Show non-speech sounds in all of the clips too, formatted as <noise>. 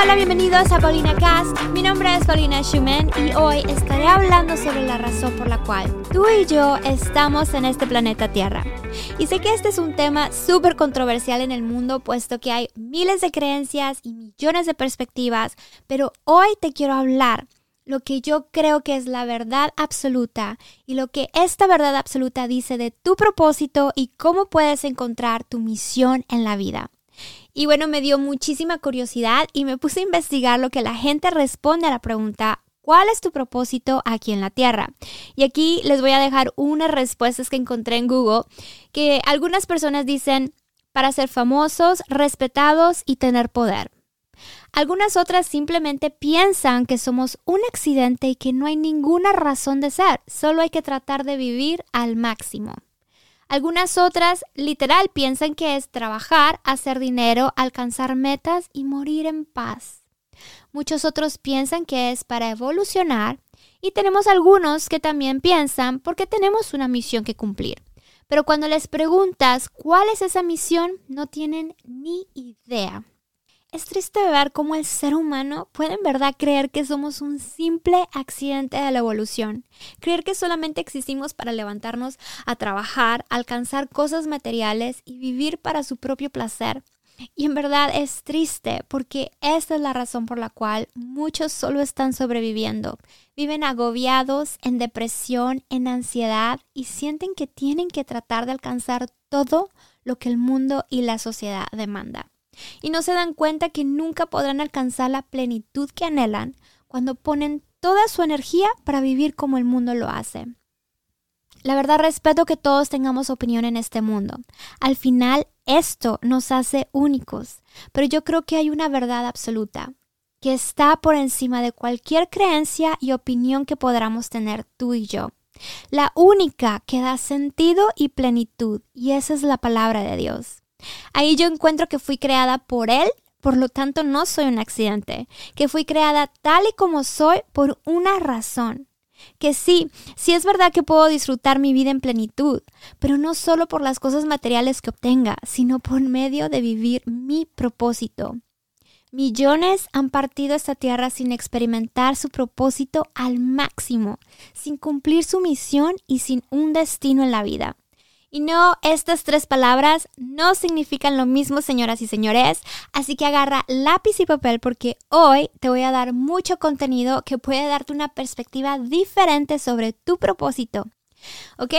Hola, bienvenidos a Paulina Cast. Mi nombre es Paulina Schumann y hoy estaré hablando sobre la razón por la cual tú y yo estamos en este planeta Tierra. Y sé que este es un tema súper controversial en el mundo, puesto que hay miles de creencias y millones de perspectivas, pero hoy te quiero hablar lo que yo creo que es la verdad absoluta y lo que esta verdad absoluta dice de tu propósito y cómo puedes encontrar tu misión en la vida. Y bueno, me dio muchísima curiosidad y me puse a investigar lo que la gente responde a la pregunta ¿Cuál es tu propósito aquí en la Tierra? Y aquí les voy a dejar unas respuestas que encontré en Google que algunas personas dicen para ser famosos, respetados y tener poder. Algunas otras simplemente piensan que somos un accidente y que no hay ninguna razón de ser, solo hay que tratar de vivir al máximo. Algunas otras literal piensan que es trabajar, hacer dinero, alcanzar metas y morir en paz. Muchos otros piensan que es para evolucionar y tenemos algunos que también piensan porque tenemos una misión que cumplir. Pero cuando les preguntas cuál es esa misión, no tienen ni idea. Es triste ver cómo el ser humano puede en verdad creer que somos un simple accidente de la evolución, creer que solamente existimos para levantarnos a trabajar, alcanzar cosas materiales y vivir para su propio placer. Y en verdad es triste porque esta es la razón por la cual muchos solo están sobreviviendo. Viven agobiados, en depresión, en ansiedad y sienten que tienen que tratar de alcanzar todo lo que el mundo y la sociedad demanda y no se dan cuenta que nunca podrán alcanzar la plenitud que anhelan cuando ponen toda su energía para vivir como el mundo lo hace. La verdad respeto que todos tengamos opinión en este mundo. Al final esto nos hace únicos, pero yo creo que hay una verdad absoluta que está por encima de cualquier creencia y opinión que podamos tener tú y yo. La única que da sentido y plenitud, y esa es la palabra de Dios. Ahí yo encuentro que fui creada por Él, por lo tanto no soy un accidente, que fui creada tal y como soy por una razón. Que sí, sí es verdad que puedo disfrutar mi vida en plenitud, pero no solo por las cosas materiales que obtenga, sino por medio de vivir mi propósito. Millones han partido esta tierra sin experimentar su propósito al máximo, sin cumplir su misión y sin un destino en la vida. Y no, estas tres palabras no significan lo mismo, señoras y señores, así que agarra lápiz y papel porque hoy te voy a dar mucho contenido que puede darte una perspectiva diferente sobre tu propósito. ¿Ok?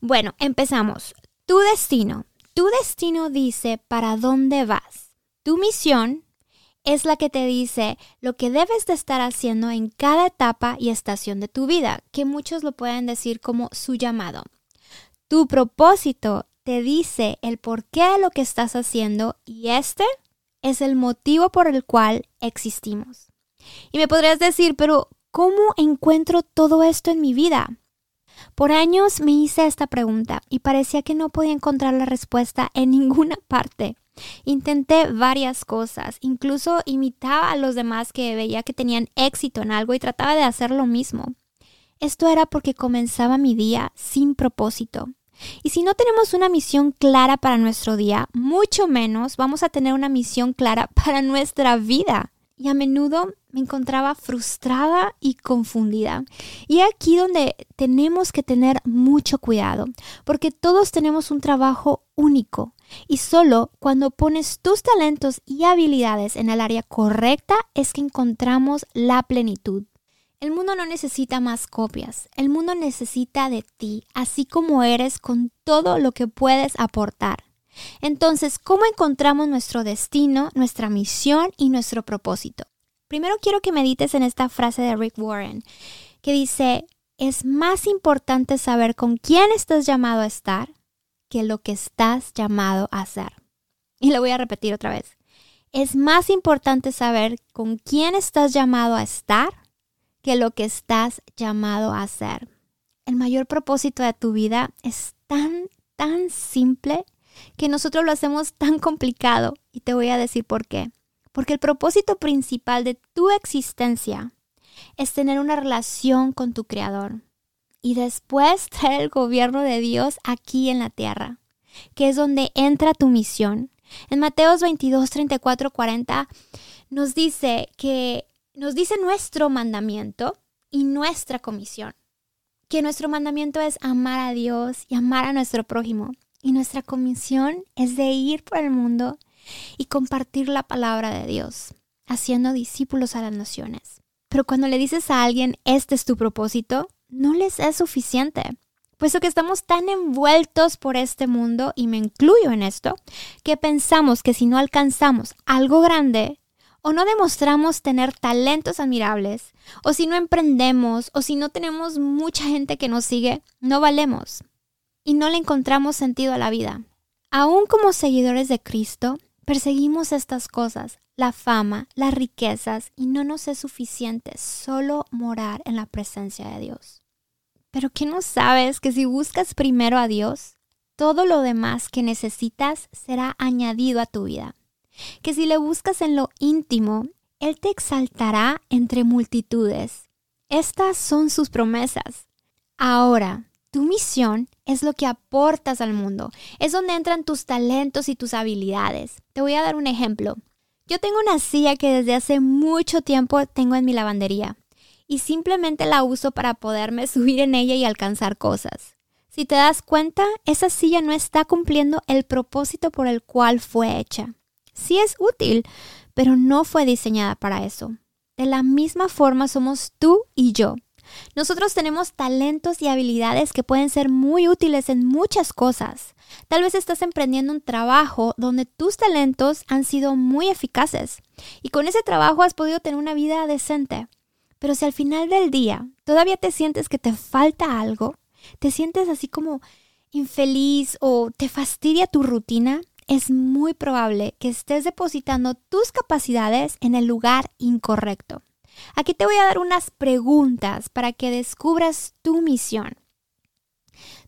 Bueno, empezamos. Tu destino. Tu destino dice para dónde vas. Tu misión es la que te dice lo que debes de estar haciendo en cada etapa y estación de tu vida, que muchos lo pueden decir como su llamado. Tu propósito te dice el por qué de lo que estás haciendo y este es el motivo por el cual existimos. Y me podrías decir, pero ¿cómo encuentro todo esto en mi vida? Por años me hice esta pregunta y parecía que no podía encontrar la respuesta en <laughs> ninguna parte. Intenté varias cosas, incluso imitaba a los demás que veía que tenían éxito en algo y trataba de hacer lo mismo. Esto era porque comenzaba mi día sin propósito. Y si no tenemos una misión clara para nuestro día, mucho menos vamos a tener una misión clara <laughs> para nuestra vida. Y a menudo me encontraba frustrada y confundida. Y aquí donde tenemos que tener mucho cuidado, porque todos tenemos un trabajo único. Y solo cuando pones tus talentos y habilidades en el área correcta es que encontramos la plenitud. El mundo no necesita más copias, el mundo necesita de ti, así como eres con todo lo que puedes aportar. Entonces, ¿cómo encontramos nuestro destino, nuestra misión y nuestro propósito? Primero quiero que medites en esta frase de Rick Warren, que dice, es más importante saber con quién estás llamado a estar que lo que estás llamado a hacer. Y lo voy a repetir otra vez. Es más importante saber con quién estás llamado a estar que lo que estás llamado a hacer. El mayor propósito de tu vida es tan, tan simple que nosotros lo hacemos tan complicado y te voy a decir por qué. Porque el propósito principal de tu existencia es tener una relación con tu Creador y después traer el gobierno de Dios aquí en la tierra, que es donde entra tu misión, En Mateos 22, 34, 40 nos dice que nos dice nuestro mandamiento y nuestra comisión. Que nuestro mandamiento es amar a Dios y amar a nuestro prójimo. Y nuestra comisión es de ir por el mundo y compartir la palabra de Dios, haciendo discípulos a las naciones. Pero cuando le dices a alguien, este es tu propósito, no les es suficiente, puesto que estamos tan envueltos por este mundo, y me incluyo en esto, que pensamos que si no alcanzamos algo grande, o no demostramos tener talentos admirables, o si no emprendemos, o si no tenemos mucha gente que nos sigue, no valemos y no le encontramos sentido a la vida. Aún como seguidores de Cristo, perseguimos estas cosas, la fama, las riquezas, y no nos es suficiente solo morar en la presencia de Dios. Pero ¿qué no sabes que si buscas primero a Dios, todo lo demás que necesitas será añadido a tu vida? Que si le buscas en lo íntimo, Él te exaltará entre multitudes. Estas son sus promesas. Ahora, tu misión es lo que aportas al mundo, es donde entran tus talentos y tus habilidades. Te voy a dar un ejemplo. Yo tengo una silla que desde hace mucho tiempo tengo en mi lavandería y simplemente la uso para poderme <laughs> subir en ella y alcanzar cosas. Si te das cuenta, esa silla no está cumpliendo el propósito por el cual fue hecha. Sí es útil, pero no fue diseñada para eso. De la misma forma somos tú y yo. Nosotros tenemos talentos y habilidades que pueden ser muy útiles en muchas cosas. Tal vez estás emprendiendo un trabajo donde tus talentos han sido muy eficaces y con ese trabajo has podido tener una vida decente. Pero si al final del día todavía te sientes que te falta algo, te sientes así como infeliz o te fastidia tu rutina, es muy probable que estés depositando tus capacidades en el lugar incorrecto. Aquí te voy a dar unas preguntas para que descubras tu misión.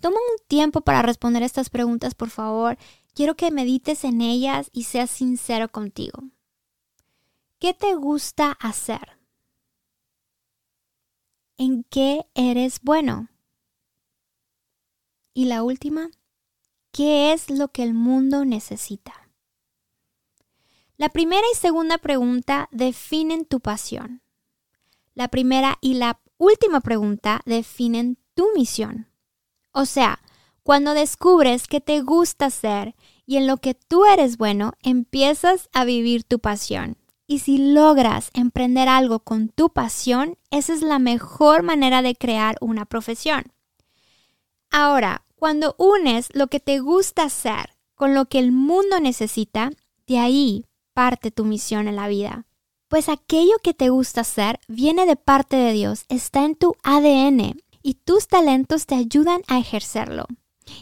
Toma un tiempo para responder estas preguntas, por favor. Quiero que medites en ellas y seas sincero contigo. ¿Qué te gusta hacer? ¿En qué eres bueno? Y la última, ¿qué es lo que el mundo necesita? La primera y segunda pregunta definen tu pasión. La primera y la última pregunta definen tu misión. O sea, cuando descubres que te gusta hacer y en lo que tú eres bueno, empiezas a vivir tu pasión. Y si logras emprender algo con tu pasión, esa es la mejor manera de crear una profesión. Ahora, cuando unes lo que te gusta hacer con lo que el mundo necesita, de ahí parte tu misión en la vida. Pues aquello que te gusta hacer viene de parte de Dios, está en tu ADN y tus talentos te ayudan a ejercerlo.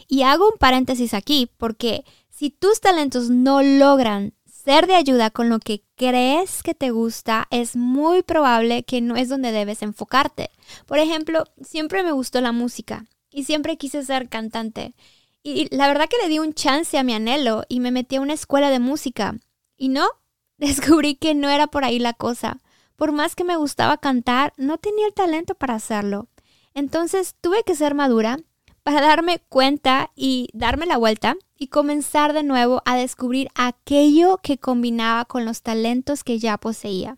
Y hago un paréntesis aquí porque si tus talentos no logran ser de ayuda con lo que crees que te gusta, es muy probable que no es donde debes enfocarte. Por ejemplo, siempre me gustó la música y siempre quise ser cantante. Y la verdad que le di un chance a mi anhelo y me metí a una escuela de música. Y no, <laughs> descubrí que no era por ahí la cosa. Por más que me gustaba cantar, no tenía el talento para hacerlo. Entonces tuve que ser madura para <laughs> darme cuenta y darme la vuelta y comenzar de nuevo a descubrir aquello que combinaba con los talentos que ya poseía.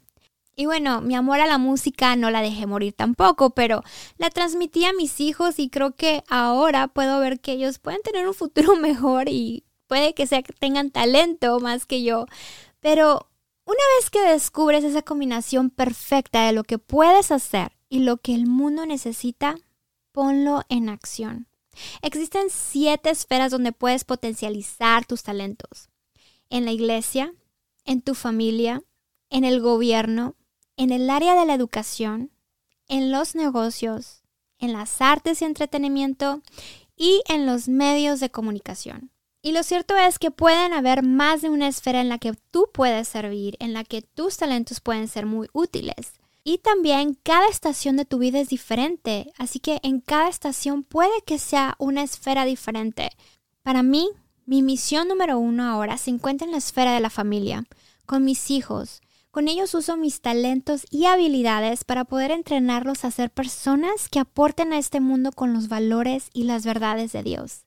Y bueno, mi amor a la música no la dejé morir tampoco, pero la transmití a mis hijos y creo que ahora puedo ver que ellos pueden tener un futuro <laughs> mejor y puede que sea tengan talento más que yo. Pero una vez que descubres esa combinación perfecta de lo que puedes hacer y lo que el mundo necesita, ponlo en acción. Existen siete esferas donde puedes potencializar tus talentos. En la iglesia, en tu familia, en el gobierno, en el área de la educación, en los negocios, en las artes y entretenimiento y en los medios de comunicación. Y lo cierto es que pueden haber más de una esfera en la que tú puedes servir, en la que tus talentos pueden ser muy útiles. Y también cada estación de tu vida es diferente, así que en cada estación puede que sea una esfera diferente. Para mí, mi misión número uno ahora se encuentra en la esfera de la familia, con mis hijos. Con ellos uso mis talentos y habilidades para poder entrenarlos a ser personas que aporten a este mundo con los valores y las verdades de Dios.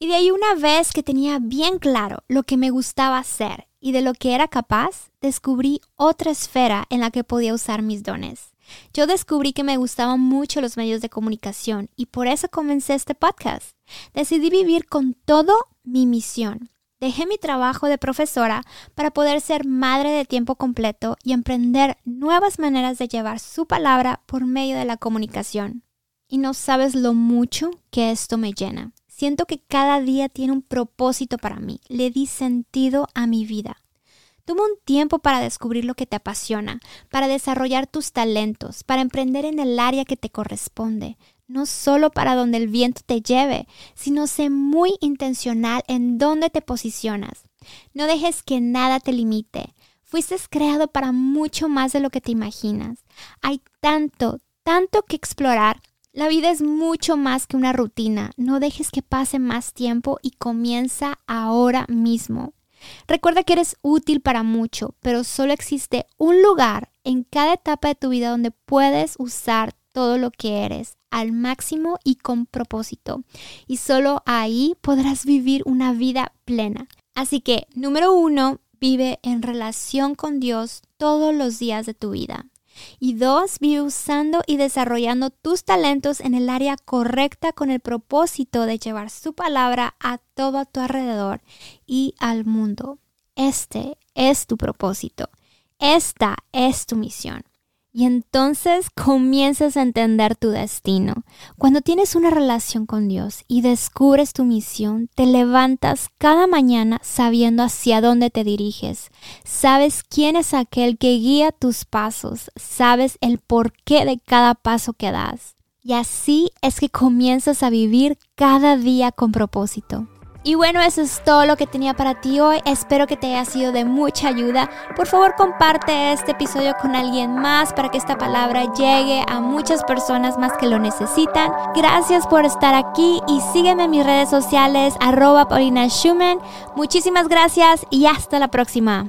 Y de ahí una vez que tenía bien claro lo que me gustaba hacer y de lo que era capaz, descubrí otra esfera en la que podía usar mis dones. Yo descubrí que me gustaban mucho los medios de comunicación y por eso comencé este podcast. Decidí vivir con todo mi misión. Dejé mi trabajo de profesora para poder ser madre de tiempo completo y emprender nuevas maneras de llevar su palabra por medio de la comunicación. Y no sabes lo mucho que esto me llena. Siento que cada día tiene un propósito para mí. Le di sentido a mi vida. Toma un tiempo para descubrir lo que te apasiona, para desarrollar tus talentos, para emprender en el área que te corresponde, no solo para donde el viento te lleve, sino sé muy intencional en dónde te posicionas. No dejes que nada te limite. Fuiste creado para mucho más de lo que te imaginas. Hay tanto, tanto que explorar. La vida es mucho más que una rutina. No dejes que pase más tiempo y comienza ahora mismo. Recuerda que eres útil para mucho, pero solo existe un lugar en cada etapa de tu vida donde puedes usar todo lo que eres al máximo y con propósito. Y solo ahí podrás vivir una vida plena. Así que, número uno, vive en relación con Dios todos los días de tu vida. Y dos, vive usando y desarrollando tus talentos en el área correcta con el propósito de llevar su palabra a todo tu alrededor y al mundo. Este es tu propósito. Esta es tu misión. Y entonces comienzas a entender tu destino. Cuando tienes una relación con Dios y descubres tu misión, te levantas cada mañana sabiendo hacia dónde te diriges. Sabes quién es aquel que guía tus pasos. Sabes el porqué de cada paso que das. Y así es que comienzas a vivir cada día con propósito. Y bueno, eso es todo lo que tenía para ti hoy. Espero que te haya sido de mucha ayuda. Por favor, comparte este episodio con alguien más para que esta palabra llegue a muchas personas más que lo necesitan. Gracias por estar aquí y sígueme en mis redes sociales arroba Paulina. Muchísimas gracias y hasta la próxima.